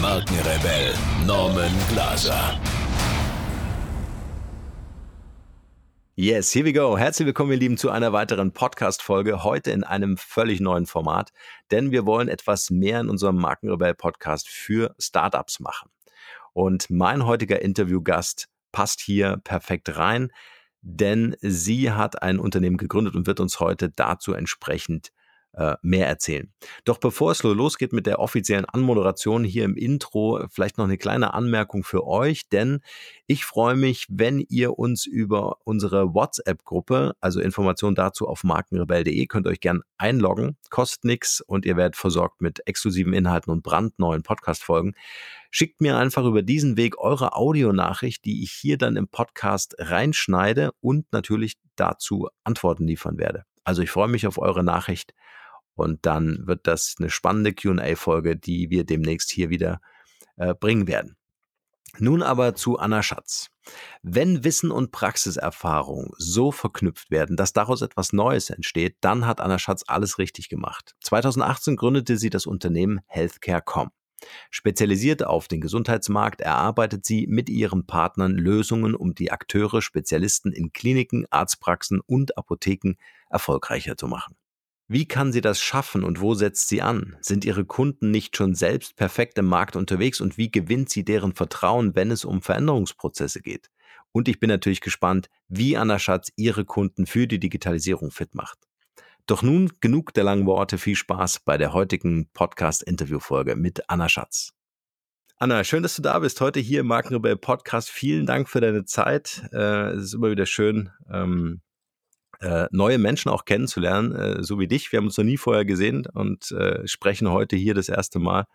Markenrebell Norman Glaser. Yes, here we go. Herzlich willkommen, ihr Lieben, zu einer weiteren Podcast-Folge. Heute in einem völlig neuen Format, denn wir wollen etwas mehr in unserem Markenrebell-Podcast für Startups machen. Und mein heutiger Interviewgast passt hier perfekt rein denn sie hat ein Unternehmen gegründet und wird uns heute dazu entsprechend äh, mehr erzählen. Doch bevor es losgeht mit der offiziellen Anmoderation hier im Intro, vielleicht noch eine kleine Anmerkung für euch, denn ich freue mich, wenn ihr uns über unsere WhatsApp-Gruppe, also Informationen dazu auf markenrebell.de, könnt euch gern einloggen, kostet nichts und ihr werdet versorgt mit exklusiven Inhalten und brandneuen Podcast-Folgen. Schickt mir einfach über diesen Weg eure Audionachricht, die ich hier dann im Podcast reinschneide und natürlich dazu Antworten liefern werde. Also ich freue mich auf eure Nachricht und dann wird das eine spannende QA-Folge, die wir demnächst hier wieder äh, bringen werden. Nun aber zu Anna Schatz. Wenn Wissen und Praxiserfahrung so verknüpft werden, dass daraus etwas Neues entsteht, dann hat Anna Schatz alles richtig gemacht. 2018 gründete sie das Unternehmen Healthcare.com. Spezialisiert auf den Gesundheitsmarkt erarbeitet sie mit ihren Partnern Lösungen, um die Akteure, Spezialisten in Kliniken, Arztpraxen und Apotheken erfolgreicher zu machen. Wie kann sie das schaffen und wo setzt sie an? Sind ihre Kunden nicht schon selbst perfekt im Markt unterwegs und wie gewinnt sie deren Vertrauen, wenn es um Veränderungsprozesse geht? Und ich bin natürlich gespannt, wie Anna Schatz ihre Kunden für die Digitalisierung fit macht. Doch nun genug der langen Worte, viel Spaß bei der heutigen Podcast-Interview-Folge mit Anna Schatz. Anna, schön, dass du da bist, heute hier im Markenrebell Podcast. Vielen Dank für deine Zeit. Äh, es ist immer wieder schön, ähm, äh, neue Menschen auch kennenzulernen, äh, so wie dich. Wir haben uns noch nie vorher gesehen und äh, sprechen heute hier das erste Mal.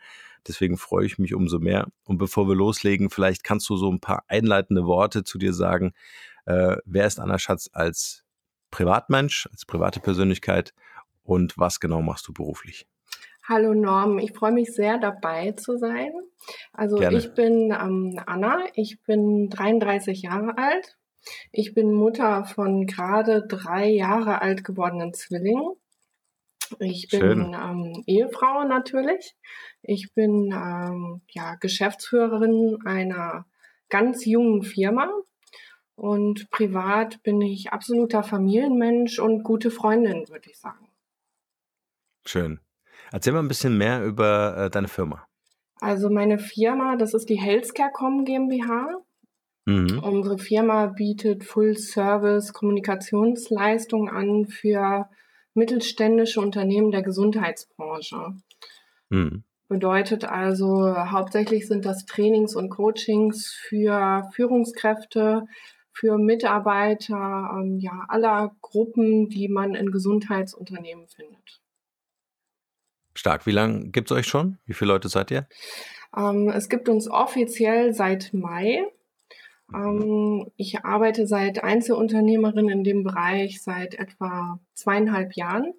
Deswegen freue ich mich umso mehr. Und bevor wir loslegen, vielleicht kannst du so ein paar einleitende Worte zu dir sagen. Äh, wer ist Anna Schatz als Privatmensch, als private Persönlichkeit und was genau machst du beruflich? Hallo Norm, ich freue mich sehr dabei zu sein. Also Gerne. ich bin ähm, Anna, ich bin 33 Jahre alt, ich bin Mutter von gerade drei Jahre alt gewordenen Zwillingen. Ich bin ähm, Ehefrau natürlich. Ich bin ähm, ja, Geschäftsführerin einer ganz jungen Firma. Und privat bin ich absoluter Familienmensch und gute Freundin, würde ich sagen. Schön. Erzähl mal ein bisschen mehr über äh, deine Firma. Also meine Firma, das ist die Healthcare.com GmbH. Mhm. Unsere Firma bietet Full-Service-Kommunikationsleistungen an für mittelständische Unternehmen der Gesundheitsbranche. Mhm. Bedeutet also, hauptsächlich sind das Trainings und Coachings für Führungskräfte, für Mitarbeiter ähm, ja, aller Gruppen, die man in Gesundheitsunternehmen findet. Stark. Wie lange gibt es euch schon? Wie viele Leute seid ihr? Ähm, es gibt uns offiziell seit Mai. Ähm, ich arbeite seit Einzelunternehmerin in dem Bereich seit etwa zweieinhalb Jahren.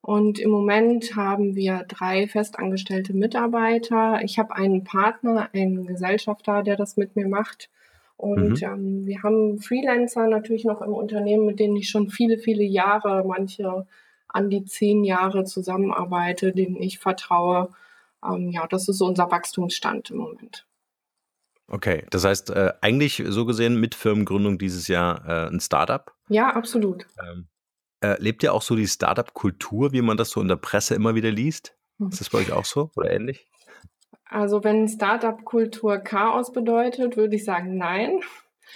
Und im Moment haben wir drei festangestellte Mitarbeiter. Ich habe einen Partner, einen Gesellschafter, der das mit mir macht. Und mhm. ähm, wir haben Freelancer natürlich noch im Unternehmen, mit denen ich schon viele, viele Jahre, manche an die zehn Jahre zusammenarbeite, denen ich vertraue. Ähm, ja, das ist so unser Wachstumsstand im Moment. Okay, das heißt äh, eigentlich so gesehen mit Firmengründung dieses Jahr äh, ein Startup? Ja, absolut. Ähm, äh, lebt ihr auch so die Startup-Kultur, wie man das so in der Presse immer wieder liest? Hm. Ist das bei euch auch so oder ähnlich? Also wenn Startup-Kultur Chaos bedeutet, würde ich sagen nein.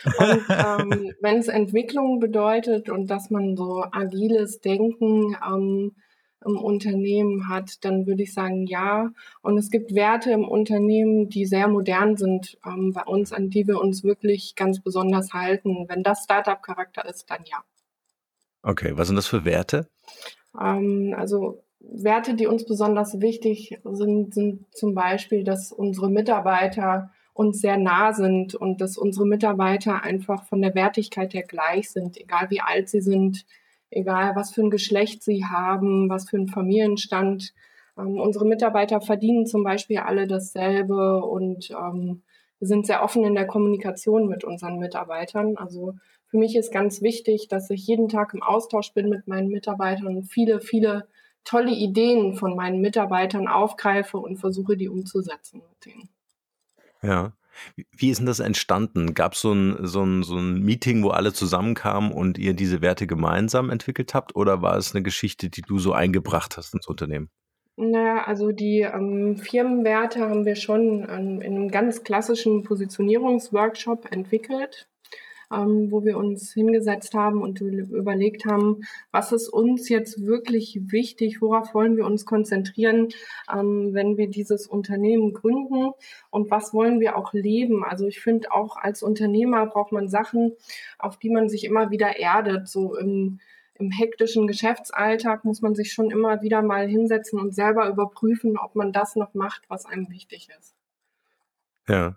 Und ähm, wenn es Entwicklung bedeutet und dass man so agiles Denken ähm, im Unternehmen hat, dann würde ich sagen ja. Und es gibt Werte im Unternehmen, die sehr modern sind ähm, bei uns, an die wir uns wirklich ganz besonders halten. Wenn das Startup-Charakter ist, dann ja. Okay, was sind das für Werte? Ähm, also Werte, die uns besonders wichtig sind, sind zum Beispiel, dass unsere Mitarbeiter uns sehr nah sind und dass unsere Mitarbeiter einfach von der Wertigkeit her gleich sind, egal wie alt sie sind, egal was für ein Geschlecht sie haben, was für einen Familienstand. Ähm, unsere Mitarbeiter verdienen zum Beispiel alle dasselbe und ähm, wir sind sehr offen in der Kommunikation mit unseren Mitarbeitern. Also für mich ist ganz wichtig, dass ich jeden Tag im Austausch bin mit meinen Mitarbeitern und viele, viele tolle Ideen von meinen Mitarbeitern aufgreife und versuche, die umzusetzen mit denen. Ja. Wie ist denn das entstanden? Gab es so ein, so, ein, so ein Meeting, wo alle zusammenkamen und ihr diese Werte gemeinsam entwickelt habt? Oder war es eine Geschichte, die du so eingebracht hast ins Unternehmen? Naja, also die ähm, Firmenwerte haben wir schon ähm, in einem ganz klassischen Positionierungsworkshop entwickelt ähm, wo wir uns hingesetzt haben und überlegt haben, was ist uns jetzt wirklich wichtig, worauf wollen wir uns konzentrieren, ähm, wenn wir dieses Unternehmen gründen und was wollen wir auch leben. Also ich finde auch als Unternehmer braucht man Sachen, auf die man sich immer wieder erdet, so im im hektischen Geschäftsalltag muss man sich schon immer wieder mal hinsetzen und selber überprüfen, ob man das noch macht, was einem wichtig ist. Ja.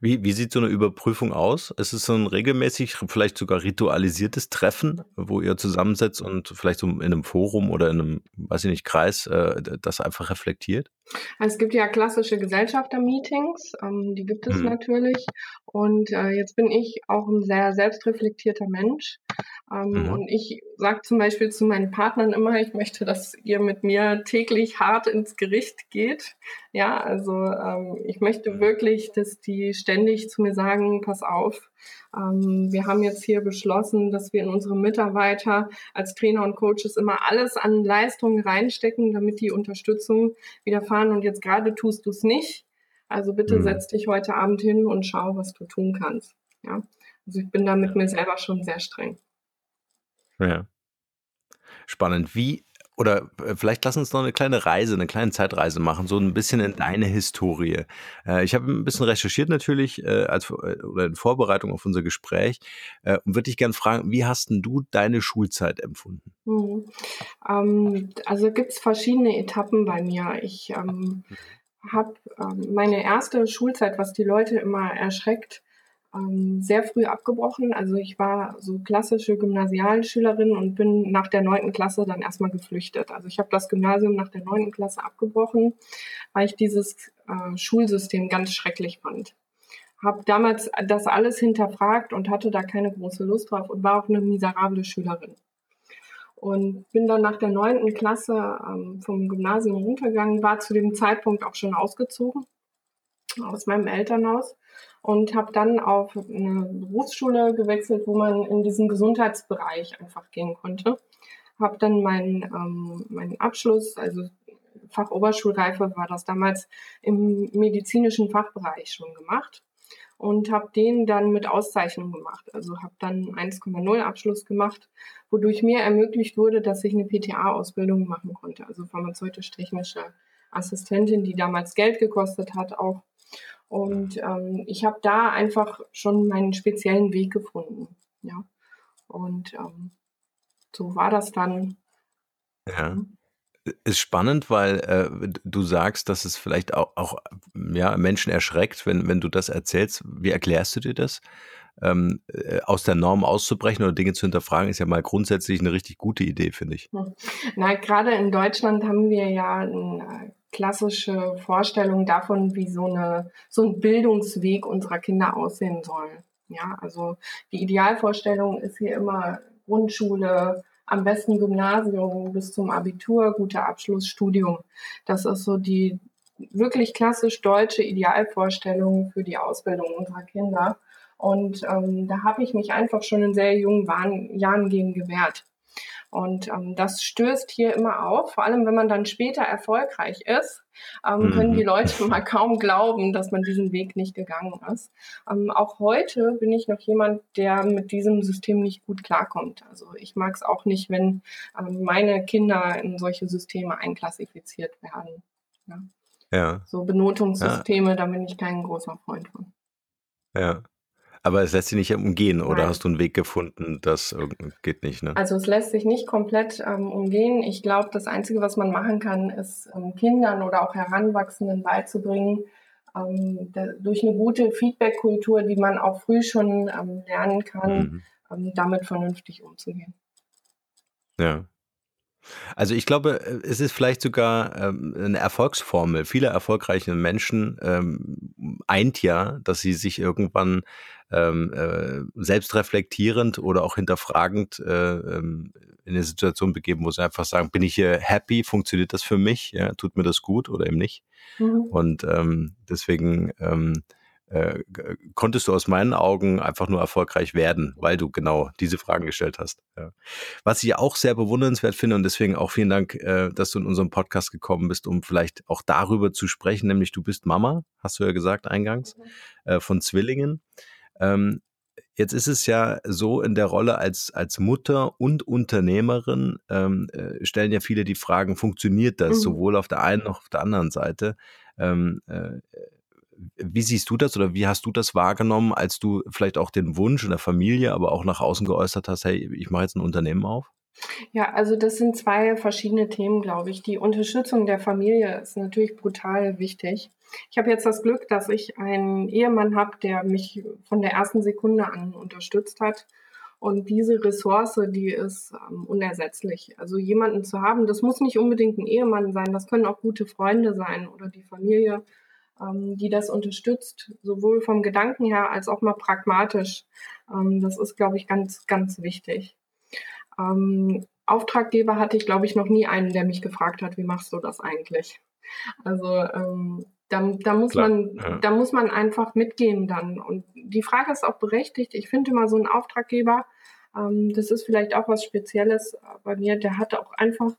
Wie, wie sieht so eine Überprüfung aus? Ist es so ein regelmäßig, vielleicht sogar ritualisiertes Treffen, wo ihr zusammensetzt und vielleicht so in einem Forum oder in einem, weiß ich nicht, Kreis äh, das einfach reflektiert? Es gibt ja klassische Gesellschafter-Meetings, ähm, die gibt es mhm. natürlich. Und äh, jetzt bin ich auch ein sehr selbstreflektierter Mensch. Ähm, mhm. Und ich sage zum Beispiel zu meinen Partnern immer, ich möchte, dass ihr mit mir täglich hart ins Gericht geht. Ja, also ähm, ich möchte mhm. wirklich, dass die ständig zu mir sagen, pass auf, ähm, wir haben jetzt hier beschlossen, dass wir in unsere Mitarbeiter als Trainer und Coaches immer alles an Leistungen reinstecken, damit die Unterstützung widerfahren. Und jetzt gerade tust du es nicht. Also bitte mhm. setz dich heute Abend hin und schau, was du tun kannst. Ja, also ich bin da mit mir selber schon sehr streng. Ja. Spannend. Wie, oder äh, vielleicht lass uns noch eine kleine Reise, eine kleine Zeitreise machen, so ein bisschen in deine Historie. Äh, ich habe ein bisschen recherchiert natürlich äh, als, oder in Vorbereitung auf unser Gespräch und würde dich gerne fragen, wie hast denn du deine Schulzeit empfunden? Mhm. Ähm, also gibt es verschiedene Etappen bei mir. Ich ähm, mhm. habe ähm, meine erste Schulzeit, was die Leute immer erschreckt, ähm, sehr früh abgebrochen. Also ich war so klassische Gymnasialschülerin und bin nach der neunten Klasse dann erstmal geflüchtet. Also ich habe das Gymnasium nach der neunten Klasse abgebrochen, weil ich dieses äh, Schulsystem ganz schrecklich fand. Habe damals das alles hinterfragt und hatte da keine große Lust drauf und war auch eine miserable Schülerin. Und bin dann nach der neunten Klasse ähm, vom Gymnasium runtergegangen, war zu dem Zeitpunkt auch schon ausgezogen aus meinem Elternhaus und habe dann auf eine Berufsschule gewechselt, wo man in diesen Gesundheitsbereich einfach gehen konnte. Habe dann meinen ähm, meinen Abschluss, also Fachoberschulreife war das damals im medizinischen Fachbereich schon gemacht und habe den dann mit Auszeichnung gemacht. Also habe dann 1,0 Abschluss gemacht, wodurch mir ermöglicht wurde, dass ich eine PTA-Ausbildung machen konnte, also pharmazeutisch-technische Assistentin, die damals Geld gekostet hat auch. Und ähm, ich habe da einfach schon meinen speziellen Weg gefunden. Ja. Und ähm, so war das dann. Ja. Ist spannend, weil äh, du sagst, dass es vielleicht auch, auch ja, Menschen erschreckt, wenn, wenn du das erzählst. Wie erklärst du dir das? Ähm, äh, aus der Norm auszubrechen oder Dinge zu hinterfragen, ist ja mal grundsätzlich eine richtig gute Idee, finde ich. Hm. Na, gerade in Deutschland haben wir ja ein äh, klassische Vorstellung davon, wie so, eine, so ein Bildungsweg unserer Kinder aussehen soll. Ja, also die Idealvorstellung ist hier immer Grundschule, am besten Gymnasium bis zum Abitur, guter Abschluss, Studium. Das ist so die wirklich klassisch deutsche Idealvorstellung für die Ausbildung unserer Kinder. Und ähm, da habe ich mich einfach schon in sehr jungen Jahren gegen gewehrt. Und ähm, das stößt hier immer auf, vor allem wenn man dann später erfolgreich ist, ähm, mhm. können die Leute mal kaum glauben, dass man diesen Weg nicht gegangen ist. Ähm, auch heute bin ich noch jemand, der mit diesem System nicht gut klarkommt. Also ich mag es auch nicht, wenn ähm, meine Kinder in solche Systeme einklassifiziert werden. Ja. ja. So Benotungssysteme, ja. da bin ich kein großer Freund von. Ja. Aber es lässt sich nicht umgehen Nein. oder hast du einen Weg gefunden, das geht nicht? Ne? Also es lässt sich nicht komplett ähm, umgehen. Ich glaube, das Einzige, was man machen kann, ist ähm, Kindern oder auch Heranwachsenden beizubringen, ähm, da, durch eine gute Feedback-Kultur, die man auch früh schon ähm, lernen kann, mhm. Ähm, damit vernünftig umzugehen. Ja. Also ich glaube, äh, es ist vielleicht sogar ähm, eine Erfolgsformel. Viele erfolgreiche Menschen ähm, eint ja, dass sie sich irgendwann ähm, äh, selbst reflektierend oder auch hinterfragend äh, ähm, in eine Situation begeben, wo sie einfach sagen, bin ich hier happy, funktioniert das für mich, ja, tut mir das gut oder eben nicht. Mhm. Und ähm, deswegen ähm, äh, konntest du aus meinen Augen einfach nur erfolgreich werden, weil du genau diese Fragen gestellt hast. Ja. Was ich auch sehr bewundernswert finde und deswegen auch vielen Dank, äh, dass du in unserem Podcast gekommen bist, um vielleicht auch darüber zu sprechen, nämlich du bist Mama, hast du ja gesagt eingangs, mhm. äh, von Zwillingen. Ähm, Jetzt ist es ja so in der Rolle als, als Mutter und Unternehmerin ähm, äh, stellen ja viele die Fragen, funktioniert das mhm. sowohl auf der einen noch auf der anderen Seite? Ähm, äh, wie siehst du das oder wie hast du das wahrgenommen, als du vielleicht auch den Wunsch in der Familie, aber auch nach außen geäußert hast, hey, ich mache jetzt ein Unternehmen auf? Ja, also das sind zwei verschiedene Themen, glaube ich. Die Unterstützung der Familie ist natürlich brutal wichtig. Ich habe jetzt das Glück, dass ich einen Ehemann habe, der mich von der ersten Sekunde an unterstützt hat. Und diese Ressource, die ist ähm, unersetzlich. Also jemanden zu haben, das muss nicht unbedingt ein Ehemann sein, das können auch gute Freunde sein oder die Familie die das unterstützt, sowohl vom Gedanken her als auch mal pragmatisch. Ähm, das ist, glaube ich, ganz, ganz wichtig. Ähm, Auftraggeber hatte ich, glaube ich, noch nie einen, der mich gefragt hat, wie machst du das eigentlich? Also ähm, da, da, muss Klar, man, ja. da muss man einfach mitgehen dann. Und die Frage ist auch berechtigt. Ich finde immer so ein Auftraggeber, ähm, das ist vielleicht auch was Spezielles bei mir, der hat auch einfach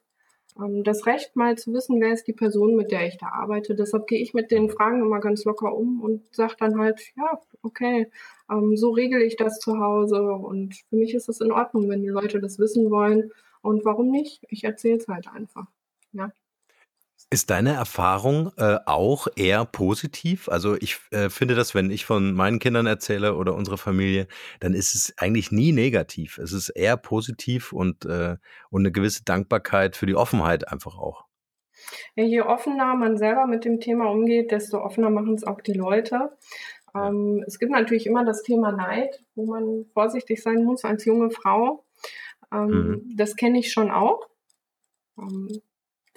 ähm, das Recht, mal zu wissen, wer ist die Person, mit der ich da arbeite. Deshalb gehe ich mit den Fragen immer ganz locker um und sage dann halt, ja, okay, ähm, so regle ich das zu Hause und für mich ist es in Ordnung, wenn die Leute das wissen wollen. Und warum nicht? Ich erzähle es halt einfach. Ja. Ist deine Erfahrung äh, auch eher positiv? Also ich äh, finde das, wenn ich von meinen Kindern erzähle oder unserer Familie, dann ist es eigentlich nie negativ. Es ist eher positiv und, äh, und eine gewisse Dankbarkeit für die Offenheit einfach auch. Ja, je offener man selber mit dem Thema umgeht, desto offener machen es auch die Leute. Ja. Ähm, es gibt natürlich immer das Thema Neid, wo man vorsichtig sein muss als junge Frau. Ähm, mhm. Das kenne ich schon auch. Ähm,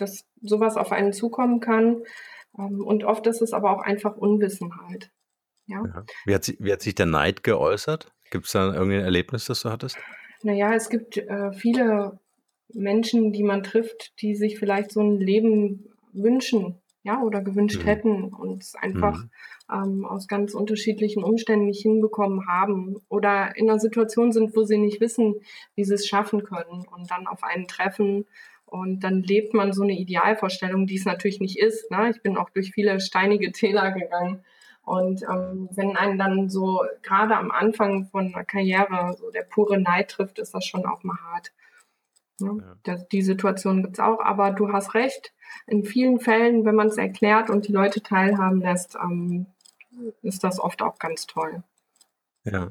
dass sowas auf einen zukommen kann. Ähm, und oft ist es aber auch einfach Unwissenheit. Ja. ja. Wie, hat sich, wie hat sich der Neid geäußert? Gibt es da irgendein Erlebnis, das du hattest? Naja, es gibt äh, viele Menschen, die man trifft, die sich vielleicht so ein Leben wünschen, ja, oder gewünscht mhm. hätten und es einfach mhm. ähm, aus ganz unterschiedlichen Umständen nicht hinbekommen haben oder in einer Situation sind, wo sie nicht wissen, wie sie es schaffen können und dann auf einen treffen und dann lebt man so eine Idealvorstellung, die es natürlich nicht ist. Ne? Ich bin auch durch viele steinige Täler gegangen. Und ähm, wenn einen dann so gerade am Anfang von einer Karriere so der pure Neid trifft, ist das schon auch mal hart. Ne? Ja. Das, die Situation gibt's auch, aber du hast recht. In vielen Fällen, wenn man es erklärt und die Leute teilhaben lässt, ähm, ist das oft auch ganz toll. Ja.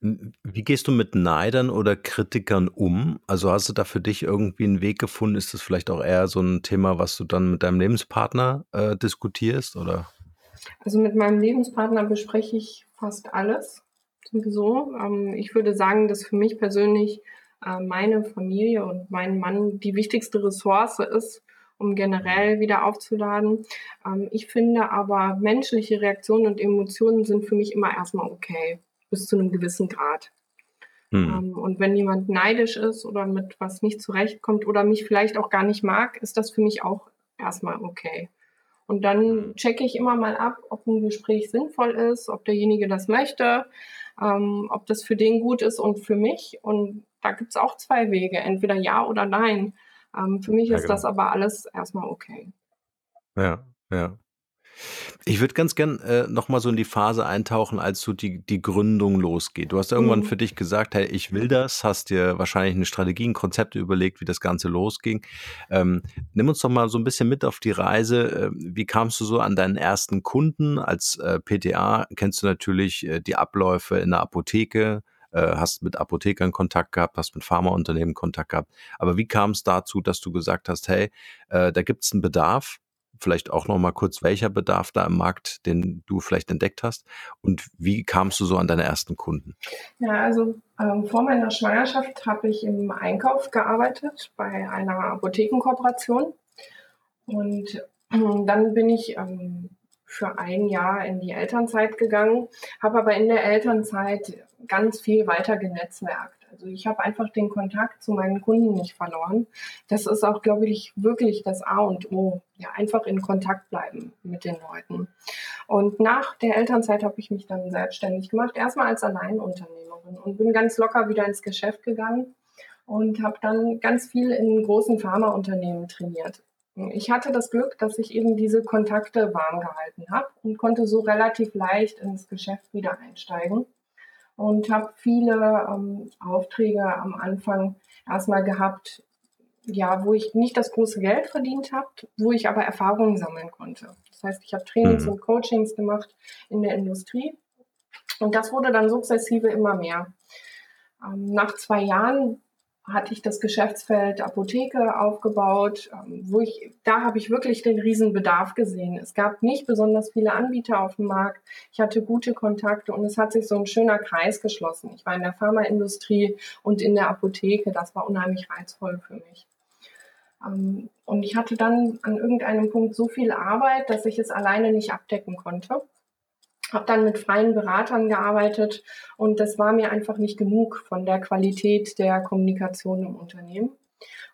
Wie gehst du mit Neidern oder Kritikern um? Also hast du da für dich irgendwie einen Weg gefunden? Ist das vielleicht auch eher so ein Thema, was du dann mit deinem Lebenspartner äh, diskutierst, oder? Also mit meinem Lebenspartner bespreche ich fast alles sowieso. Ähm, ich würde sagen, dass für mich persönlich äh, meine Familie und mein Mann die wichtigste Ressource ist, um generell wieder aufzuladen. Ähm, ich finde aber menschliche Reaktionen und Emotionen sind für mich immer erstmal okay bis zu einem gewissen Grad. Hm. Ähm, und wenn jemand neidisch ist oder mit was nicht zurechtkommt oder mich vielleicht auch gar nicht mag, ist das für mich auch erstmal okay. Und dann hm. checke ich immer mal ab, ob ein Gespräch sinnvoll ist, ob derjenige das möchte, ähm, ob das für den gut ist und für mich. Und da gibt es auch zwei Wege, entweder ja oder nein. Ähm, für mich ja, ist genau. das aber alles erstmal okay. Ja, ja. Ich würde ganz gern äh, nochmal so in die Phase eintauchen, als so die, die Gründung losgeht. Du hast irgendwann mhm. für dich gesagt, hey, ich will das, hast dir wahrscheinlich eine Strategie, ein Konzept überlegt, wie das Ganze losging. Ähm, nimm uns doch mal so ein bisschen mit auf die Reise. Äh, wie kamst du so an deinen ersten Kunden? Als äh, PTA kennst du natürlich äh, die Abläufe in der Apotheke, äh, hast mit Apothekern Kontakt gehabt, hast mit Pharmaunternehmen Kontakt gehabt. Aber wie kam es dazu, dass du gesagt hast, hey, äh, da gibt es einen Bedarf, vielleicht auch noch mal kurz, welcher Bedarf da im Markt, den du vielleicht entdeckt hast und wie kamst du so an deine ersten Kunden? Ja, also ähm, vor meiner Schwangerschaft habe ich im Einkauf gearbeitet bei einer Apothekenkooperation und äh, dann bin ich ähm, für ein Jahr in die Elternzeit gegangen, habe aber in der Elternzeit ganz viel weiter genetzwerkt. Also ich habe einfach den Kontakt zu meinen Kunden nicht verloren. Das ist auch, glaube ich, wirklich das A und O. Ja, einfach in Kontakt bleiben mit den Leuten. Und nach der Elternzeit habe ich mich dann selbstständig gemacht, erstmal als Alleinunternehmerin und bin ganz locker wieder ins Geschäft gegangen und habe dann ganz viel in großen Pharmaunternehmen trainiert. Ich hatte das Glück, dass ich eben diese Kontakte warm gehalten habe und konnte so relativ leicht ins Geschäft wieder einsteigen und habe viele ähm, Aufträge am Anfang erstmal gehabt, ja, wo ich nicht das große Geld verdient habe, wo ich aber Erfahrungen sammeln konnte. Das heißt, ich habe Trainings mhm. und Coachings gemacht in der Industrie und das wurde dann sukzessive immer mehr. Ähm, nach zwei Jahren hatte ich das Geschäftsfeld Apotheke aufgebaut, ähm, wo ich, da habe ich wirklich den Riesenbedarf gesehen. Es gab nicht besonders viele Anbieter auf dem Markt. Ich hatte gute Kontakte und es hat sich so ein schöner Kreis geschlossen. Ich war in der Pharmaindustrie und in der Apotheke. Das war unheimlich reizvoll für mich. Ähm, und ich hatte dann an irgendeinem Punkt so viel Arbeit, dass ich es alleine nicht abdecken konnte habe dann mit freien Beratern gearbeitet und das war mir einfach nicht genug von der Qualität der Kommunikation im Unternehmen.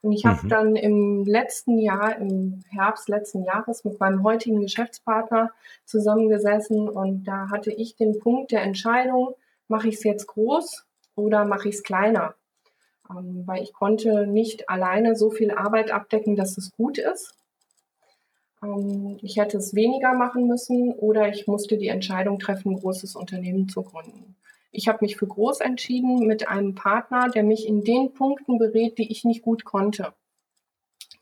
Und ich habe mhm. dann im letzten Jahr, im Herbst letzten Jahres mit meinem heutigen Geschäftspartner zusammengesessen und da hatte ich den Punkt der Entscheidung, mache ich es jetzt groß oder mache ich es kleiner? Ähm, weil ich konnte nicht alleine so viel Arbeit abdecken, dass es gut ist. Ähm, ich hätte es weniger machen müssen oder ich musste die Entscheidung treffen, ein großes Unternehmen zu gründen. Ich habe mich für groß entschieden mit einem Partner, der mich in den Punkten berät, die ich nicht gut konnte.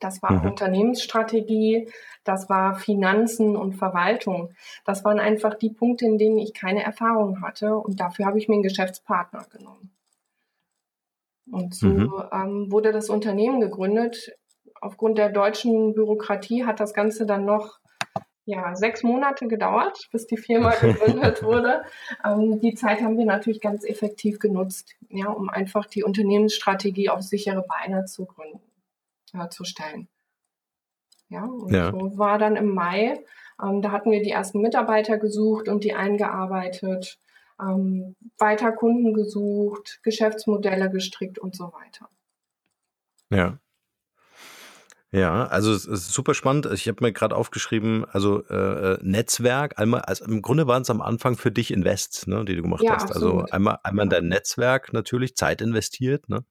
Das war mhm. Unternehmensstrategie, das war Finanzen und Verwaltung. Das waren einfach die Punkte, in denen ich keine Erfahrung hatte und dafür habe ich mir einen Geschäftspartner genommen. Und so mhm. ähm, wurde das Unternehmen gegründet aufgrund der deutschen Bürokratie hat das Ganze dann noch ja, sechs Monate gedauert, bis die Firma gegründet wurde. Ähm, die Zeit haben wir natürlich ganz effektiv genutzt, ja, um einfach die Unternehmensstrategie auf sichere Beine zu gründen, äh, zu stellen. Ja, und ja. so war dann im Mai, ähm, da hatten wir die ersten Mitarbeiter gesucht und die eingearbeitet, ähm, weiter Kunden gesucht, Geschäftsmodelle gestrickt und so weiter. Ja. Ja, also es ist super spannend. Ich habe mir gerade aufgeschrieben, also äh, äh, Netzwerk, einmal, also im Grunde waren es am Anfang für dich Invests, ne, die du gemacht ja, hast. Also absolut. Also einmal, einmal in dein Netzwerk natürlich, Zeit investiert, ne?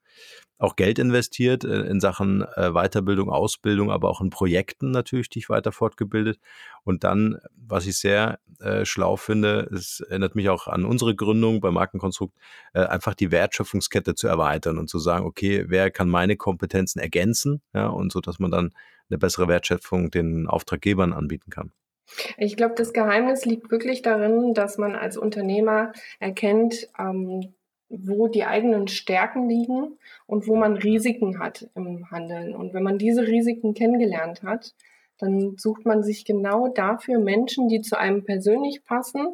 Auch Geld investiert äh, in Sachen äh, Weiterbildung, Ausbildung, aber auch in Projekten natürlich dich weiter fortgebildet. Und dann, was ich sehr äh, schlau finde, es erinnert mich auch an unsere Gründung bei Markenkonstrukt, äh, einfach die Wertschöpfungskette zu erweitern und zu sagen, okay, wer kann meine Kompetenzen ergänzen, ja, und so, dass man dann eine bessere Wertschöpfung den Auftraggebern anbieten kann. Ich glaube, das Geheimnis liegt wirklich darin, dass man als Unternehmer erkennt, ähm, wo die eigenen Stärken liegen und wo man Risiken hat im Handeln. Und wenn man diese Risiken kennengelernt hat, dann sucht man sich genau dafür Menschen, die zu einem persönlich passen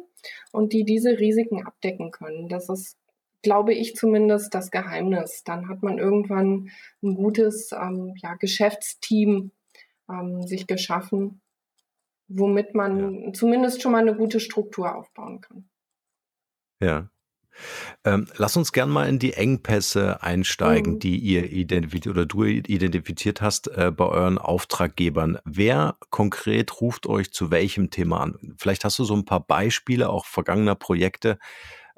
und die diese Risiken abdecken können. Das ist, glaube ich, zumindest das Geheimnis. Dann hat man irgendwann ein gutes ähm, ja, Geschäftsteam ähm, sich geschaffen, womit man ja. zumindest schon mal eine gute Struktur aufbauen kann. Ja. Ähm, lass uns gern mal in die Engpässe einsteigen, mhm. die ihr identifiziert oder du identifiziert hast äh, bei euren Auftraggebern. Wer konkret ruft euch zu welchem Thema an? Vielleicht hast du so ein paar Beispiele auch vergangener Projekte,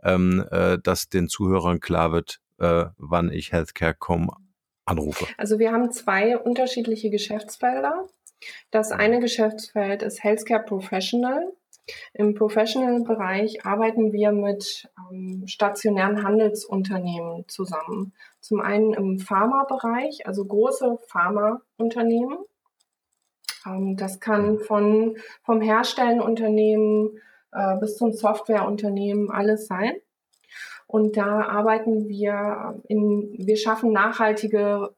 ähm, äh, dass den Zuhörern klar wird, äh, wann ich Healthcare.com anrufe. Also wir haben zwei unterschiedliche Geschäftsfelder. Das mhm. eine Geschäftsfeld ist Healthcare Professional. Im Professional-Bereich arbeiten wir mit ähm, stationären Handelsunternehmen zusammen. Zum einen im Pharma-Bereich, also große Pharmaunternehmen. Ähm, das kann von, vom Herstellenunternehmen äh, bis zum Softwareunternehmen alles sein. Und da arbeiten wir in, wir schaffen nachhaltige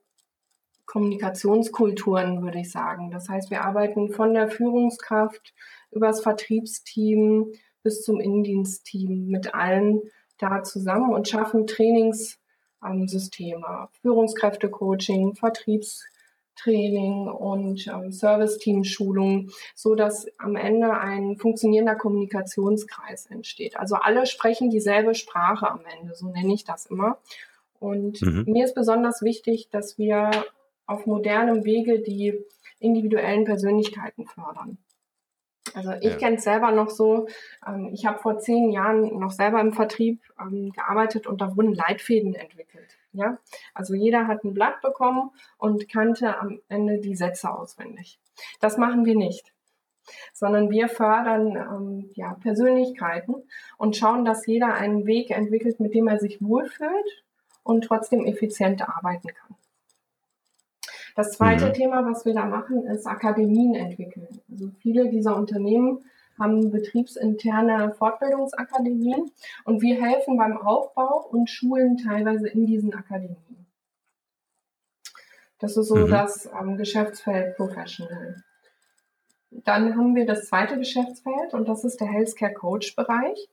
Kommunikationskulturen, würde ich sagen. Das heißt, wir arbeiten von der Führungskraft über das Vertriebsteam bis zum Innendienstteam mit allen da zusammen und schaffen Trainingssysteme, ähm, Führungskräftecoaching, Vertriebstraining und ähm, Serviceteam-Schulung, so dass am Ende ein funktionierender Kommunikationskreis entsteht. Also alle sprechen dieselbe Sprache am Ende, so nenne ich das immer. Und mhm. mir ist besonders wichtig, dass wir auf modernem Wege die individuellen Persönlichkeiten fördern. Also ich ja. kenne es selber noch so, ähm, ich habe vor zehn Jahren noch selber im Vertrieb ähm, gearbeitet und da wurden Leitfäden entwickelt. Ja, also jeder hat ein Blatt bekommen und kannte am Ende die Sätze auswendig. Das machen wir nicht, sondern wir fördern ähm, ja, Persönlichkeiten und schauen, dass jeder einen Weg entwickelt, mit dem er sich wohlfühlt und trotzdem effizient arbeiten kann. Das zweite mhm. Thema, was wir da machen, ist Akademien entwickeln. Also viele dieser Unternehmen haben betriebsinterne Fortbildungsakademien und wir helfen beim Aufbau und schulen teilweise in diesen Akademien. Das ist so mhm. das ähm, Geschäftsfeld Professional. Dann haben wir das zweite Geschäftsfeld und das ist der Healthcare Coach Bereich.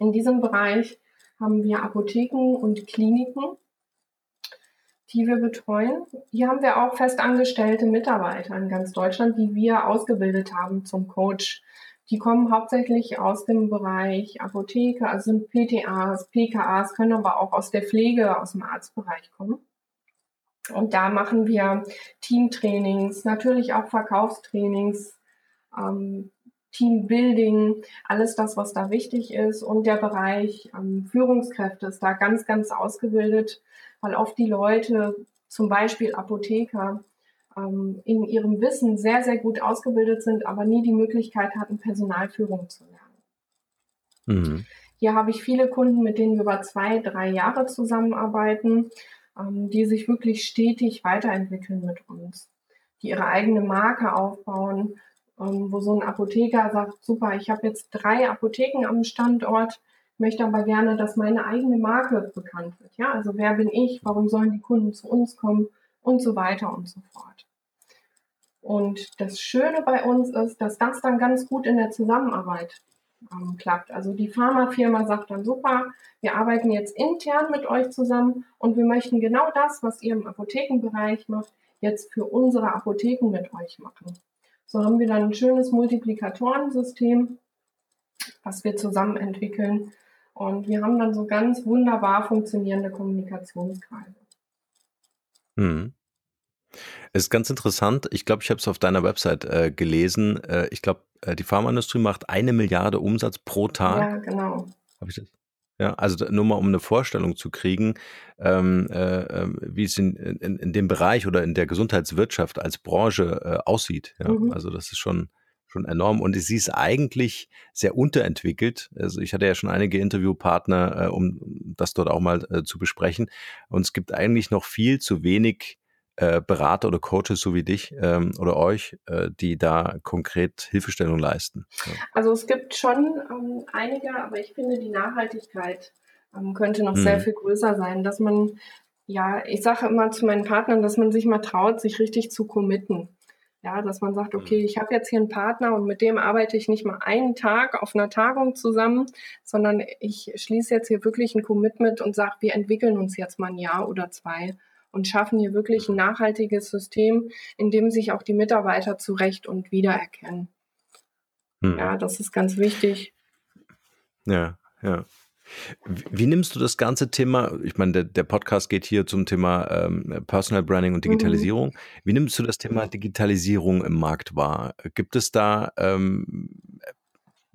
In diesem Bereich haben wir Apotheken und Kliniken, die wir betreuen. Hier haben wir auch festangestellte Mitarbeiter in ganz Deutschland, die wir ausgebildet haben zum Coach. Die kommen hauptsächlich aus dem Bereich Apotheke, also sind PTAs, PKAs, können aber auch aus der Pflege, aus dem Arztbereich kommen. Und da machen wir Teamtrainings, natürlich auch Verkaufstrainings, ähm, Teambuilding, alles das, was da wichtig ist. Und der Bereich ähm, Führungskräfte ist da ganz, ganz ausgebildet weil oft die Leute, zum Beispiel Apotheker, ähm, in ihrem Wissen sehr, sehr gut ausgebildet sind, aber nie die Möglichkeit hatten, Personalführung zu lernen. Mhm. Hier habe ich viele Kunden, mit denen wir über zwei, drei Jahre zusammenarbeiten, ähm, die sich wirklich stetig weiterentwickeln mit uns, die ihre eigene Marke aufbauen, ähm, wo so ein Apotheker sagt, super, ich habe jetzt drei Apotheken am Standort, möchte aber gerne, dass meine eigene Marke bekannt wird. Ja, also wer bin ich? Warum sollen die Kunden zu uns kommen? Und so weiter und so fort. Und das Schöne bei uns ist, dass das dann ganz gut in der Zusammenarbeit ähm, klappt. Also die Pharmafirma sagt dann super, wir arbeiten jetzt intern mit euch zusammen und wir möchten genau das, was ihr im Apothekenbereich macht, jetzt für unsere Apotheken mit euch machen. So haben wir dann ein schönes Multiplikatorensystem, was wir zusammen entwickeln und wir haben dann so ganz wunderbar funktionierende Kommunikationskreise. Hm. Es ist ganz interessant. Ich glaube, ich habe es auf deiner Website äh, gelesen. Äh, ich glaube, äh, die Pharmaindustrie macht eine Milliarde Umsatz pro Tag. Ja, genau. Habe ich das? Ja, also nur mal um eine Vorstellung zu kriegen, ähm, äh, ähm, wie es in, in, in dem Bereich oder in der Gesundheitswirtschaft als Branche äh, aussieht. Ja? Mhm. Also das ist schon schon enorm und sie ist eigentlich sehr unterentwickelt. Also ich hatte ja schon einige Interviewpartner, äh, um das dort auch mal äh, zu besprechen. Und es gibt eigentlich noch viel zu wenig äh, Berater oder Coaches so wie dich ähm, oder euch, äh, die da konkret Hilfestellung leisten. Ja. Also es gibt schon ähm, einige, aber ich finde, die Nachhaltigkeit ähm, könnte noch hm. sehr viel größer sein, dass man ja, ich sage immer zu meinen Partnern, dass man sich mal traut, sich richtig zu committen. Ja, dass man sagt, okay, mhm. ich habe jetzt hier einen Partner und mit dem arbeite ich nicht mal einen Tag auf einer Tagung zusammen, sondern ich schließe jetzt hier wirklich ein Commitment und sage, wir entwickeln uns jetzt mal ein Jahr oder zwei und schaffen hier wirklich ein nachhaltiges System, in dem sich auch die Mitarbeiter zurecht und wiedererkennen. Hm. Ja, das ist ganz wichtig. Ja, ja. Wie nimmst du das ganze Thema, ich meine, der, der Podcast geht hier zum Thema ähm, Personal Branding und mhm. Digitalisierung. Mhm. Wie nimmst du das Thema Digitalisierung im Markt wahr? Gibt es da ähm,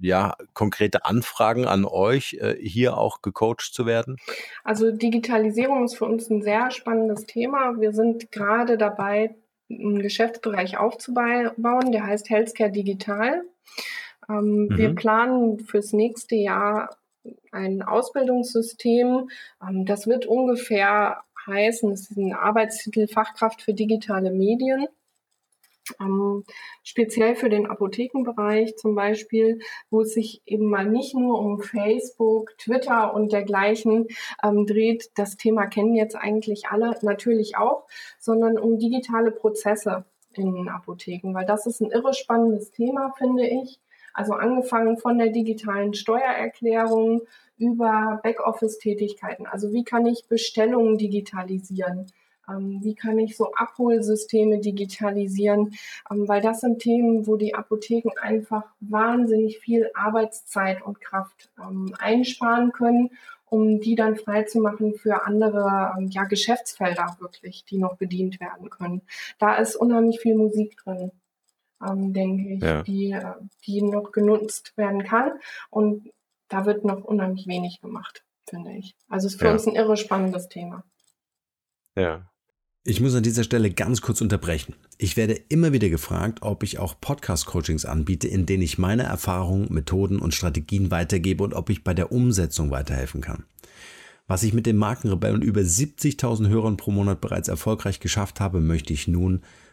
ja, konkrete Anfragen an euch, äh, hier auch gecoacht zu werden? Also Digitalisierung ist für uns ein sehr spannendes Thema. Wir sind gerade dabei, einen Geschäftsbereich aufzubauen, der heißt Healthcare Digital. Ähm, mhm. Wir planen fürs nächste Jahr ein Ausbildungssystem. Ähm, das wird ungefähr heißen, es ist ein Arbeitstitel Fachkraft für digitale Medien. Ähm, speziell für den Apothekenbereich zum Beispiel, wo es sich eben mal nicht nur um Facebook, Twitter und dergleichen ähm, dreht, das Thema kennen jetzt eigentlich alle natürlich auch, sondern um digitale Prozesse in Apotheken, weil das ist ein irre spannendes Thema, finde ich. Also angefangen von der digitalen Steuererklärung über Backoffice-Tätigkeiten. Also wie kann ich Bestellungen digitalisieren? Ähm, wie kann ich so Abholsysteme digitalisieren? Ähm, weil das sind Themen, wo die Apotheken einfach wahnsinnig viel Arbeitszeit und Kraft ähm, einsparen können, um die dann freizumachen für andere ja, Geschäftsfelder wirklich, die noch bedient werden können. Da ist unheimlich viel Musik drin. Denke ich, ja. die, äh, die noch genutzt werden kann. Und da wird noch unheimlich wenig gemacht, finde ich. Also es ist für ja. uns ein irre spannendes Thema. Ja. Ich muss an dieser Stelle ganz kurz unterbrechen. Ich werde immer wieder gefragt, ob ich auch Podcast-Coachings anbiete, in denen ich meine Erfahrungen, Methoden und Strategien weitergebe und ob ich bei der Umsetzung weiterhelfen kann. Was ich mit dem Markenrebellen über 70.000 Hörern pro Monat bereits erfolgreich geschafft habe, möchte ich nun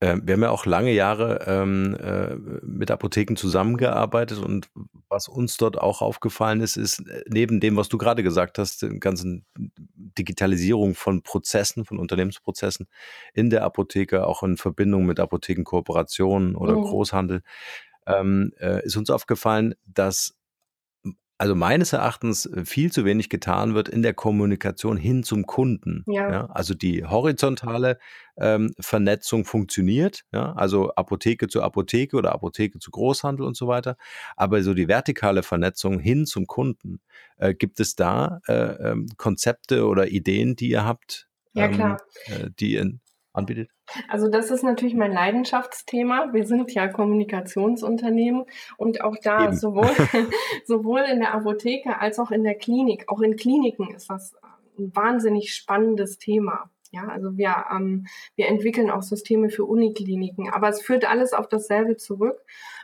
Ähm, wir haben ja auch lange Jahre ähm, äh, mit Apotheken zusammengearbeitet und was uns dort auch aufgefallen ist, ist äh, neben dem, was du gerade gesagt hast, die ganzen Digitalisierung von Prozessen, von Unternehmensprozessen in der Apotheke, auch in Verbindung mit Apothekenkooperationen oder mhm. Großhandel, ähm, äh, ist uns aufgefallen, dass also meines Erachtens äh, viel zu wenig getan wird in der Kommunikation hin zum Kunden. Ja. ja also die horizontale ähm, Vernetzung funktioniert, ja, also Apotheke zu Apotheke oder Apotheke zu Großhandel und so weiter. Aber so die vertikale Vernetzung hin zum Kunden, äh, gibt es da äh, ähm, Konzepte oder Ideen, die ihr habt, ja, ähm, äh, die ihr anbietet? Also das ist natürlich mein Leidenschaftsthema. Wir sind ja Kommunikationsunternehmen und auch da sowohl, sowohl in der Apotheke als auch in der Klinik, auch in Kliniken ist das ein wahnsinnig spannendes Thema. Ja, also wir, ähm, wir entwickeln auch Systeme für Unikliniken, aber es führt alles auf dasselbe zurück.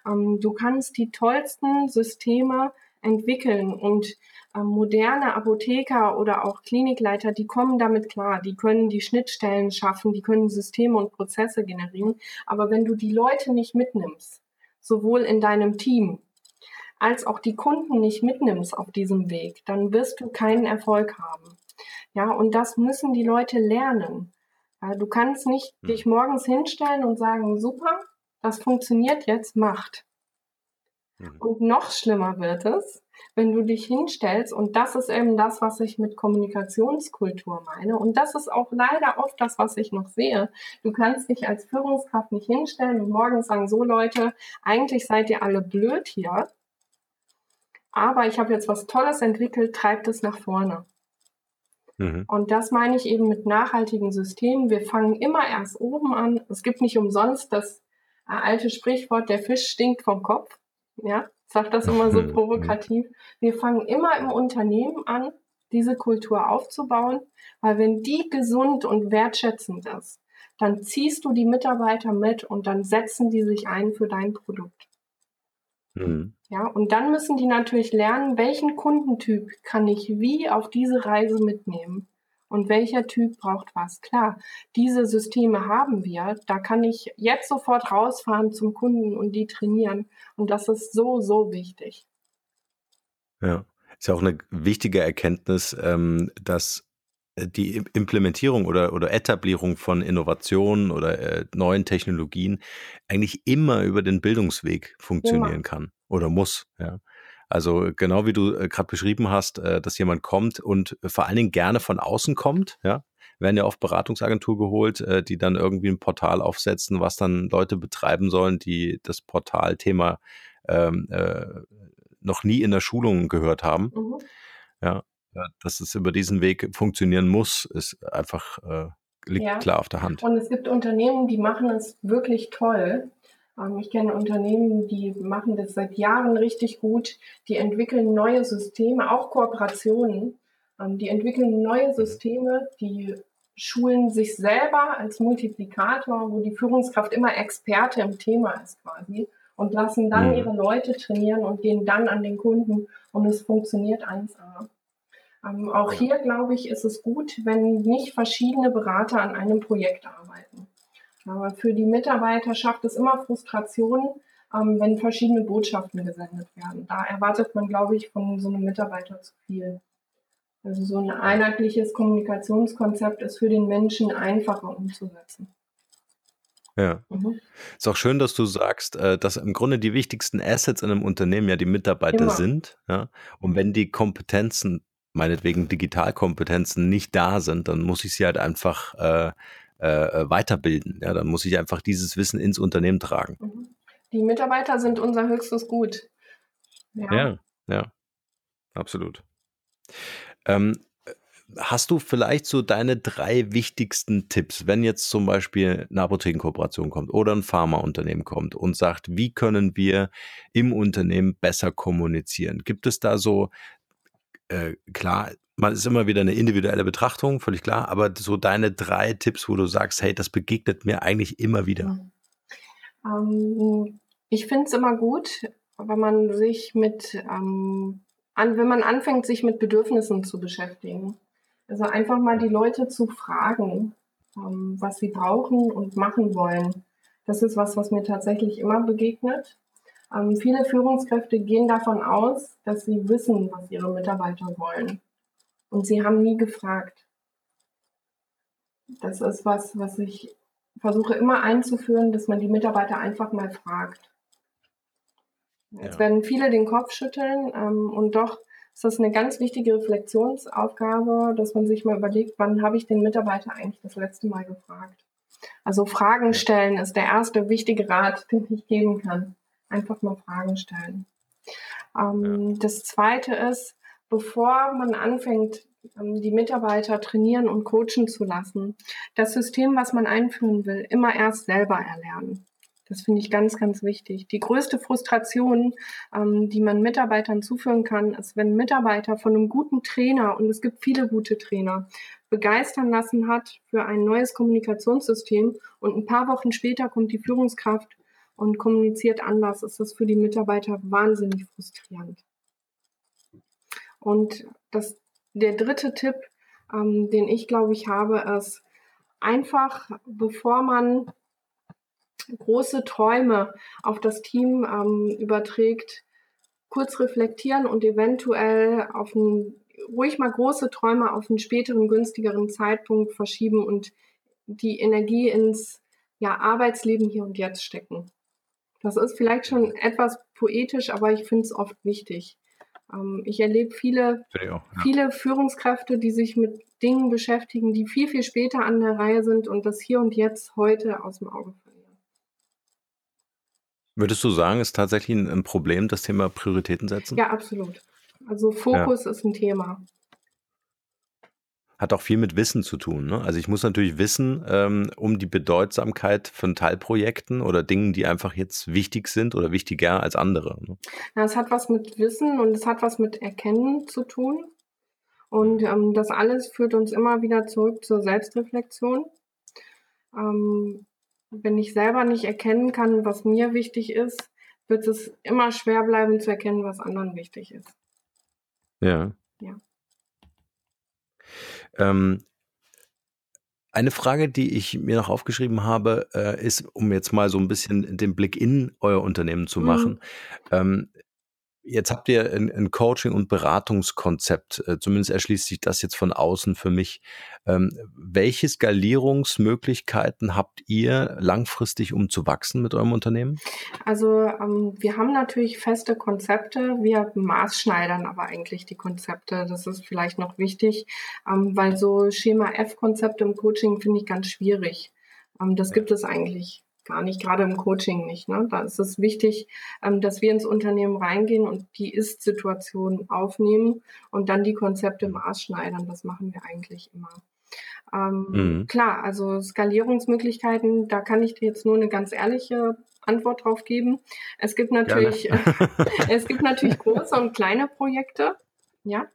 Ähm, du kannst die tollsten Systeme entwickeln und ähm, moderne Apotheker oder auch Klinikleiter, die kommen damit klar, die können die Schnittstellen schaffen, die können Systeme und Prozesse generieren. Aber wenn du die Leute nicht mitnimmst, sowohl in deinem Team als auch die Kunden nicht mitnimmst auf diesem Weg, dann wirst du keinen Erfolg haben. Ja, und das müssen die Leute lernen. Du kannst nicht hm. dich morgens hinstellen und sagen, super, das funktioniert jetzt, macht. Mhm. Und noch schlimmer wird es, wenn du dich hinstellst, und das ist eben das, was ich mit Kommunikationskultur meine. Und das ist auch leider oft das, was ich noch sehe. Du kannst dich als Führungskraft nicht hinstellen und morgen sagen, so Leute, eigentlich seid ihr alle blöd hier, aber ich habe jetzt was Tolles entwickelt, treibt es nach vorne. Mhm. Und das meine ich eben mit nachhaltigen Systemen. Wir fangen immer erst oben an. Es gibt nicht umsonst das alte Sprichwort, der Fisch stinkt vom Kopf. Ja, sag das immer so provokativ. Wir fangen immer im Unternehmen an, diese Kultur aufzubauen, weil wenn die gesund und wertschätzend ist, dann ziehst du die Mitarbeiter mit und dann setzen die sich ein für dein Produkt. Mhm. Ja, und dann müssen die natürlich lernen, welchen Kundentyp kann ich wie auf diese Reise mitnehmen und welcher Typ braucht was. Klar, diese Systeme haben wir. Da kann ich jetzt sofort rausfahren zum Kunden und die trainieren. Und das ist so, so wichtig. Ja, ist ja auch eine wichtige Erkenntnis, ähm, dass äh, die Implementierung oder, oder Etablierung von Innovationen oder äh, neuen Technologien eigentlich immer über den Bildungsweg funktionieren immer. kann oder muss. Ja. Also genau wie du äh, gerade beschrieben hast, äh, dass jemand kommt und vor allen Dingen gerne von außen kommt, ja, werden ja oft Beratungsagentur geholt, äh, die dann irgendwie ein Portal aufsetzen, was dann Leute betreiben sollen, die das Portalthema ähm, äh, noch nie in der Schulung gehört haben. Mhm. Ja, dass es über diesen Weg funktionieren muss, ist einfach äh, liegt ja. klar auf der Hand. Und es gibt Unternehmen, die machen es wirklich toll. Ähm, ich kenne Unternehmen, die machen das seit Jahren richtig gut. Die entwickeln neue Systeme, auch Kooperationen. Ähm, die entwickeln neue Systeme, die schulen sich selber als Multiplikator, wo die Führungskraft immer Experte im Thema ist quasi und lassen dann mhm. ihre Leute trainieren und gehen dann an den Kunden und es funktioniert 1A. Ähm, auch hier, glaube ich, ist es gut, wenn nicht verschiedene Berater an einem Projekt arbeiten. Aber für die Mitarbeiter schafft es immer Frustration, ähm, wenn verschiedene Botschaften gesendet werden. Da erwartet man, glaube ich, von so einem Mitarbeiter zu viel. Also so ein einheitliches Kommunikationskonzept ist für den Menschen einfacher umzusetzen. Ja. Mhm. Ist auch schön, dass du sagst, äh, dass im Grunde die wichtigsten Assets in einem Unternehmen ja die Mitarbeiter Immer. sind. Ja? Und wenn die Kompetenzen, meinetwegen Digitalkompetenzen, nicht da sind, dann muss ich sie halt einfach äh, äh, weiterbilden. Ja? Dann muss ich einfach dieses Wissen ins Unternehmen tragen. Mhm. Die Mitarbeiter sind unser höchstes Gut. Ja, ja, ja absolut. Ähm, Hast du vielleicht so deine drei wichtigsten Tipps, wenn jetzt zum Beispiel eine Apothekenkooperation kommt oder ein Pharmaunternehmen kommt und sagt, wie können wir im Unternehmen besser kommunizieren? Gibt es da so, äh, klar, man ist immer wieder eine individuelle Betrachtung, völlig klar, aber so deine drei Tipps, wo du sagst, hey, das begegnet mir eigentlich immer wieder. Ähm, ich finde es immer gut, wenn man sich mit, ähm, an, wenn man anfängt, sich mit Bedürfnissen zu beschäftigen. Also einfach mal die Leute zu fragen, ähm, was sie brauchen und machen wollen. Das ist was, was mir tatsächlich immer begegnet. Ähm, viele Führungskräfte gehen davon aus, dass sie wissen, was ihre Mitarbeiter wollen. Und sie haben nie gefragt. Das ist was, was ich versuche immer einzuführen, dass man die Mitarbeiter einfach mal fragt. Jetzt ja. werden viele den Kopf schütteln ähm, und doch ist das eine ganz wichtige Reflexionsaufgabe, dass man sich mal überlegt, wann habe ich den Mitarbeiter eigentlich das letzte Mal gefragt. Also Fragen stellen ist der erste wichtige Rat, den ich geben kann. Einfach mal Fragen stellen. Ähm, ja. Das zweite ist, bevor man anfängt, ähm, die Mitarbeiter trainieren und coachen zu lassen, das System, was man einführen will, immer erst selber erlernen. Das finde ich ganz, ganz wichtig. Die größte Frustration, ähm, die man Mitarbeitern zuführen kann, ist, wenn ein Mitarbeiter von einem guten Trainer, und es gibt viele gute Trainer, begeistern lassen hat für ein neues Kommunikationssystem und ein paar Wochen später kommt die Führungskraft und kommuniziert anders, ist das für die Mitarbeiter wahnsinnig frustrierend. Und das, der dritte Tipp, ähm, den ich glaube ich habe, ist einfach, bevor man große Träume auf das Team ähm, überträgt, kurz reflektieren und eventuell auf ein, ruhig mal große Träume auf einen späteren, günstigeren Zeitpunkt verschieben und die Energie ins ja, Arbeitsleben hier und jetzt stecken. Das ist vielleicht schon etwas poetisch, aber ich finde es oft wichtig. Ähm, ich erlebe viele, auch, ja. viele Führungskräfte, die sich mit Dingen beschäftigen, die viel, viel später an der Reihe sind und das hier und jetzt heute aus dem Auge verlieren. Würdest du sagen, ist tatsächlich ein, ein Problem, das Thema Prioritäten setzen? Ja, absolut. Also Fokus ja. ist ein Thema. Hat auch viel mit Wissen zu tun. Ne? Also ich muss natürlich wissen ähm, um die Bedeutsamkeit von Teilprojekten oder Dingen, die einfach jetzt wichtig sind oder wichtiger als andere. Ne? Ja, es hat was mit Wissen und es hat was mit Erkennen zu tun. Und ähm, das alles führt uns immer wieder zurück zur Selbstreflexion. Ähm, wenn ich selber nicht erkennen kann, was mir wichtig ist, wird es immer schwer bleiben zu erkennen, was anderen wichtig ist. Ja. Ja. Ähm, eine Frage, die ich mir noch aufgeschrieben habe, äh, ist, um jetzt mal so ein bisschen den Blick in euer Unternehmen zu mhm. machen. Mhm. Ähm, Jetzt habt ihr ein, ein Coaching- und Beratungskonzept. Äh, zumindest erschließt sich das jetzt von außen für mich. Ähm, welche Skalierungsmöglichkeiten habt ihr langfristig, um zu wachsen mit eurem Unternehmen? Also ähm, wir haben natürlich feste Konzepte. Wir maßschneidern aber eigentlich die Konzepte. Das ist vielleicht noch wichtig, ähm, weil so Schema F-Konzepte im Coaching finde ich ganz schwierig. Ähm, das gibt es eigentlich gar nicht, gerade im Coaching nicht. Ne? Da ist es wichtig, ähm, dass wir ins Unternehmen reingehen und die Ist-Situation aufnehmen und dann die Konzepte maßschneidern. Das machen wir eigentlich immer. Ähm, mhm. Klar, also Skalierungsmöglichkeiten, da kann ich dir jetzt nur eine ganz ehrliche Antwort drauf geben. Es gibt natürlich, es gibt natürlich große und kleine Projekte. Ja.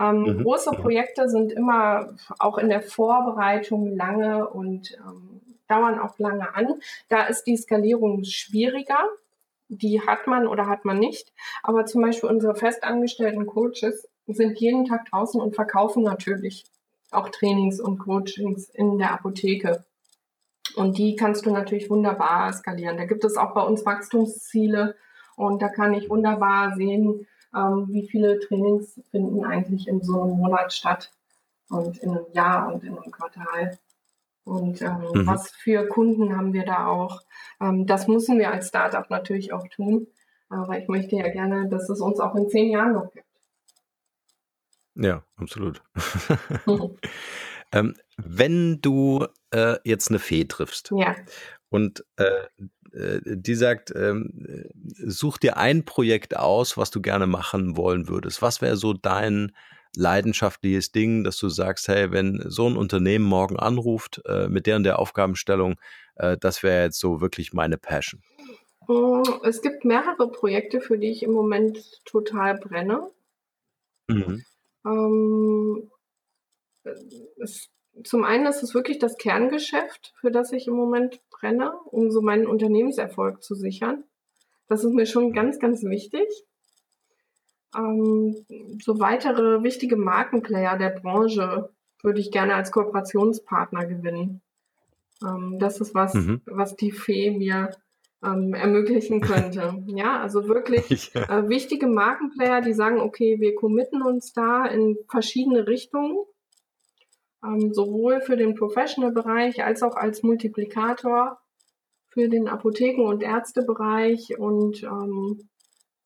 Ähm, mhm. Große Projekte sind immer auch in der Vorbereitung lange und ähm, dauern auch lange an. Da ist die Skalierung schwieriger. Die hat man oder hat man nicht. Aber zum Beispiel unsere festangestellten Coaches sind jeden Tag draußen und verkaufen natürlich auch Trainings und Coachings in der Apotheke. Und die kannst du natürlich wunderbar skalieren. Da gibt es auch bei uns Wachstumsziele und da kann ich wunderbar sehen, ähm, wie viele Trainings finden eigentlich in so einem Monat statt und in einem Jahr und in einem Quartal. Und ähm, mhm. was für Kunden haben wir da auch? Ähm, das müssen wir als Startup natürlich auch tun. Aber ich möchte ja gerne, dass es uns auch in zehn Jahren noch gibt. Ja, absolut. Mhm. ähm, wenn du äh, jetzt eine Fee triffst ja. und äh, äh, die sagt, ähm, such dir ein Projekt aus, was du gerne machen wollen würdest. Was wäre so dein leidenschaftliches Ding, dass du sagst, hey, wenn so ein Unternehmen morgen anruft äh, mit deren der Aufgabenstellung, äh, das wäre jetzt so wirklich meine Passion? Mm, es gibt mehrere Projekte, für die ich im Moment total brenne. Mhm. Ähm, es zum einen ist es wirklich das Kerngeschäft, für das ich im Moment brenne, um so meinen Unternehmenserfolg zu sichern. Das ist mir schon ganz, ganz wichtig. Ähm, so weitere wichtige Markenplayer der Branche würde ich gerne als Kooperationspartner gewinnen. Ähm, das ist was, mhm. was die Fee mir ähm, ermöglichen könnte. ja, also wirklich ja. Äh, wichtige Markenplayer, die sagen, okay, wir committen uns da in verschiedene Richtungen ähm, sowohl für den Professional-Bereich als auch als Multiplikator für den Apotheken- und Ärztebereich und ähm,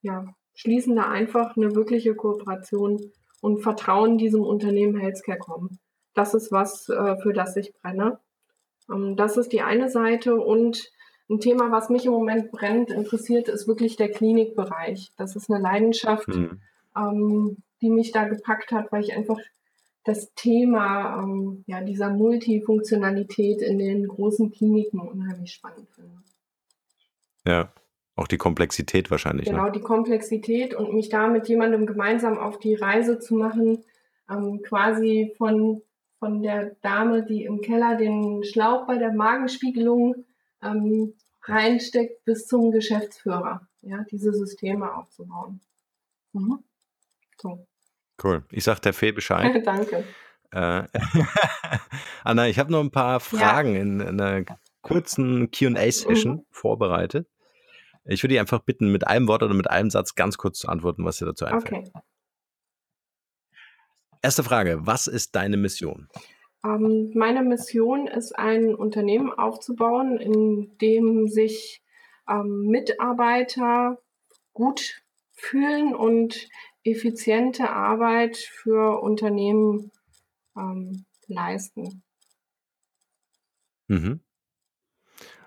ja, schließen da einfach eine wirkliche Kooperation und vertrauen diesem Unternehmen Healthcare.com. Das ist was, äh, für das ich brenne. Ähm, das ist die eine Seite und ein Thema, was mich im Moment brennt, interessiert, ist wirklich der Klinikbereich. Das ist eine Leidenschaft, mhm. ähm, die mich da gepackt hat, weil ich einfach das Thema ähm, ja, dieser Multifunktionalität in den großen Kliniken unheimlich spannend finde. Ja, auch die Komplexität wahrscheinlich. Ne? Genau, ne? die Komplexität und mich da mit jemandem gemeinsam auf die Reise zu machen, ähm, quasi von, von der Dame, die im Keller den Schlauch bei der Magenspiegelung ähm, reinsteckt, bis zum Geschäftsführer, ja, diese Systeme aufzubauen. Mhm. So. Cool. Ich sag der Fee Bescheid. Danke. Äh, Anna, ich habe noch ein paar Fragen ja. in, in einer kurzen QA-Session mhm. vorbereitet. Ich würde dich einfach bitten, mit einem Wort oder mit einem Satz ganz kurz zu antworten, was dir dazu einfällt. Okay. Erste Frage: Was ist deine Mission? Ähm, meine Mission ist, ein Unternehmen aufzubauen, in dem sich ähm, Mitarbeiter gut fühlen und effiziente Arbeit für Unternehmen ähm, leisten. Mhm.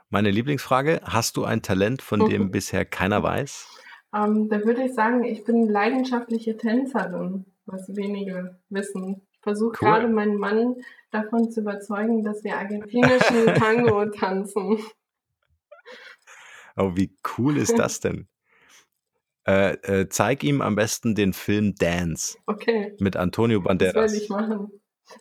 Meine Lieblingsfrage, hast du ein Talent, von dem bisher keiner weiß? Ähm, da würde ich sagen, ich bin leidenschaftliche Tänzerin, was wenige wissen. Ich versuche cool. gerade meinen Mann davon zu überzeugen, dass wir argentinischen Tango tanzen. Oh, wie cool ist das denn? Äh, äh, zeig ihm am besten den Film Dance. Okay. Mit Antonio Banderas. Das werde ich machen.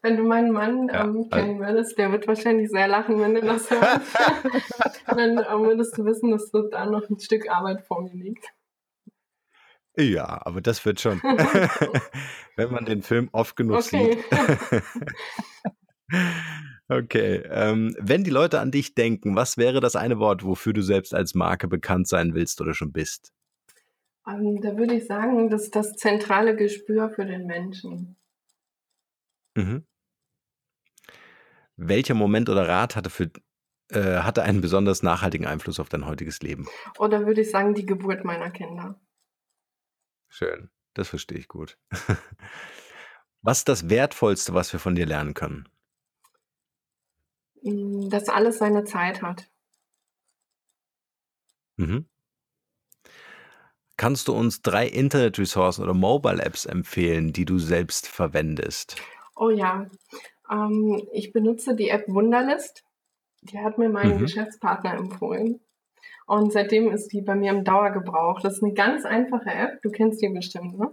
Wenn du meinen Mann ja, ähm, also kennen würdest, der wird wahrscheinlich sehr lachen, wenn du das hörst. Dann ähm, würdest du wissen, dass da noch ein Stück Arbeit vor mir liegt. Ja, aber das wird schon. wenn man den Film oft genug okay. sieht. okay. Ähm, wenn die Leute an dich denken, was wäre das eine Wort, wofür du selbst als Marke bekannt sein willst oder schon bist? Ähm, da würde ich sagen, das ist das zentrale Gespür für den Menschen. Mhm. Welcher Moment oder Rat hatte, für, äh, hatte einen besonders nachhaltigen Einfluss auf dein heutiges Leben? Oder würde ich sagen, die Geburt meiner Kinder. Schön, das verstehe ich gut. Was ist das Wertvollste, was wir von dir lernen können? Hm, dass alles seine Zeit hat. Mhm. Kannst du uns drei Internet-Ressourcen oder Mobile-Apps empfehlen, die du selbst verwendest? Oh ja, ähm, ich benutze die App Wunderlist. Die hat mir mein Mhm. Geschäftspartner empfohlen. Und seitdem ist die bei mir im Dauergebrauch. Das ist eine ganz einfache App. Du kennst die bestimmt, ne?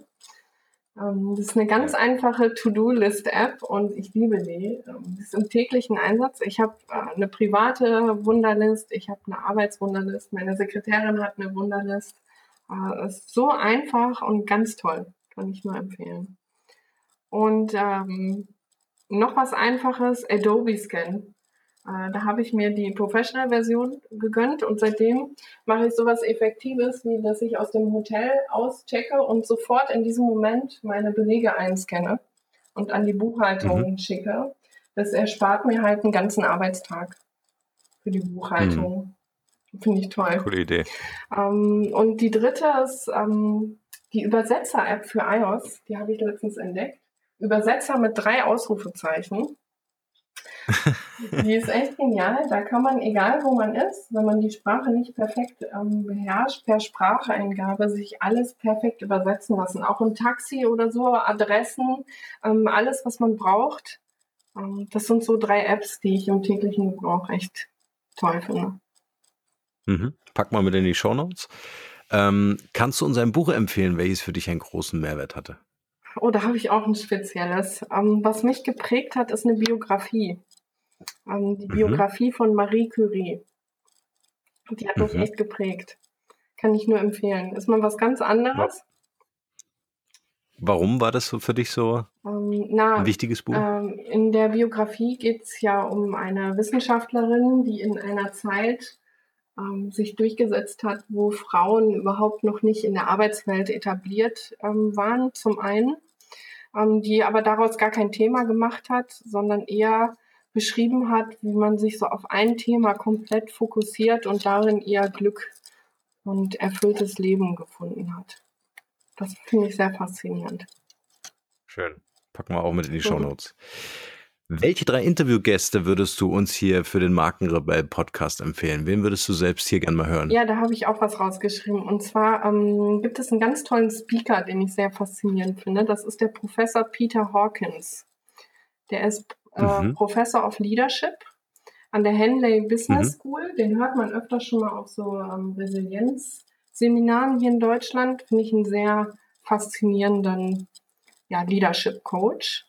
Ähm, das ist eine ganz einfache To-Do-List-App und ich liebe die. Ähm, Das ist im täglichen Einsatz. Ich habe äh, eine private Wunderlist, ich habe eine Arbeitswunderlist, meine Sekretärin hat eine Wunderlist. Äh, Es ist so einfach und ganz toll. Kann ich nur empfehlen. Und ähm, noch was Einfaches, Adobe Scan. Äh, da habe ich mir die Professional-Version gegönnt und seitdem mache ich sowas Effektives, wie dass ich aus dem Hotel auschecke und sofort in diesem Moment meine Belege einscanne und an die Buchhaltung schicke. Das erspart mir halt einen ganzen Arbeitstag für die Buchhaltung. Finde ich toll. Coole Idee. Ähm, und die dritte ist ähm, die Übersetzer-App für iOS. Die habe ich letztens entdeckt. Übersetzer mit drei Ausrufezeichen. Die ist echt genial. Da kann man, egal wo man ist, wenn man die Sprache nicht perfekt ähm, beherrscht, per Spracheingabe sich alles perfekt übersetzen lassen. Auch im Taxi oder so, Adressen, ähm, alles, was man braucht. Ähm, das sind so drei Apps, die ich im täglichen Gebrauch echt toll finde. Mhm. Pack mal mit in die Shownotes. Ähm, kannst du uns ein Buch empfehlen, welches für dich einen großen Mehrwert hatte? Oh, da habe ich auch ein spezielles. Ähm, was mich geprägt hat, ist eine Biografie. Ähm, die Mhm. Biografie von Marie Curie. Die hat mich Mhm. echt geprägt. Kann ich nur empfehlen. Ist mal was ganz anderes. Warum war das so für dich so Ähm, na, ein wichtiges Buch? ähm, in der Biografie geht es ja um eine Wissenschaftlerin, die in einer Zeit ähm, sich durchgesetzt hat, wo Frauen überhaupt noch nicht in der Arbeitswelt etabliert ähm, waren, zum einen, ähm, die aber daraus gar kein Thema gemacht hat, sondern eher beschrieben hat, wie man sich so auf ein Thema komplett fokussiert und darin ihr Glück und erfülltes Leben gefunden hat. Das finde ich sehr faszinierend. Schön. Packen wir auch mit in die Mhm. Welche drei Interviewgäste würdest du uns hier für den Markenrebell Podcast empfehlen? Wen würdest du selbst hier gerne mal hören? Ja, da habe ich auch was rausgeschrieben. Und zwar ähm, gibt es einen ganz tollen Speaker, den ich sehr faszinierend finde. Das ist der Professor Peter Hawkins. Der ist äh, Mhm. Professor of Leadership an der Henley Business Mhm. School. Den hört man öfter schon mal auf so ähm, Resilienzseminaren hier in Deutschland. Finde ich einen sehr faszinierenden ja, Leadership Coach.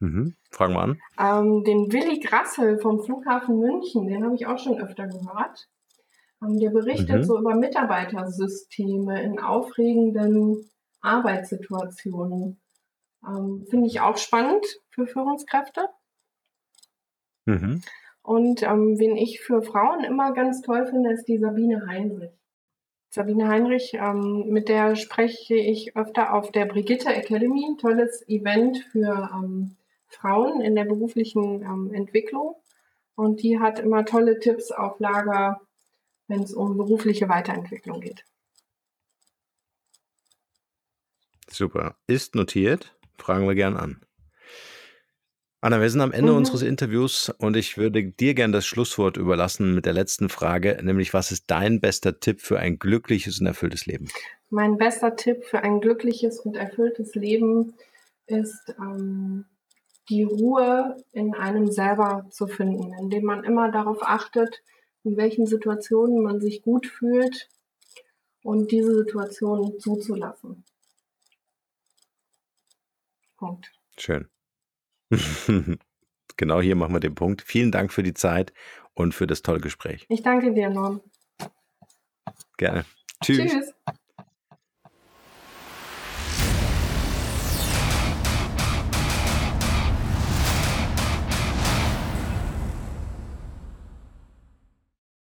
Mhm. Fragen wir an. Ähm, den Willi Grassel vom Flughafen München, den habe ich auch schon öfter gehört. Ähm, der berichtet Mhm. so über Mitarbeitersysteme in aufregenden Arbeitssituationen. Ähm, Finde ich auch spannend für Führungskräfte. Mhm. Und ähm, wen ich für Frauen immer ganz toll finde, ist die Sabine Heinrich. Sabine Heinrich, ähm, mit der spreche ich öfter auf der Brigitte Academy, tolles Event für ähm, Frauen in der beruflichen ähm, Entwicklung. Und die hat immer tolle Tipps auf Lager, wenn es um berufliche Weiterentwicklung geht. Super. Ist notiert. Fragen wir gern an. Anna, wir sind am Ende Mhm. unseres Interviews und ich würde dir gern das Schlusswort überlassen mit der letzten Frage, nämlich was ist dein bester Tipp für ein glückliches und erfülltes Leben? Mein bester Tipp für ein glückliches und erfülltes Leben ist, ähm, die Ruhe in einem selber zu finden, indem man immer darauf achtet, in welchen Situationen man sich gut fühlt und diese Situationen zuzulassen. Punkt. Schön. genau hier machen wir den Punkt. Vielen Dank für die Zeit und für das tolle Gespräch. Ich danke dir, Norm. Gerne. Tschüss. Tschüss.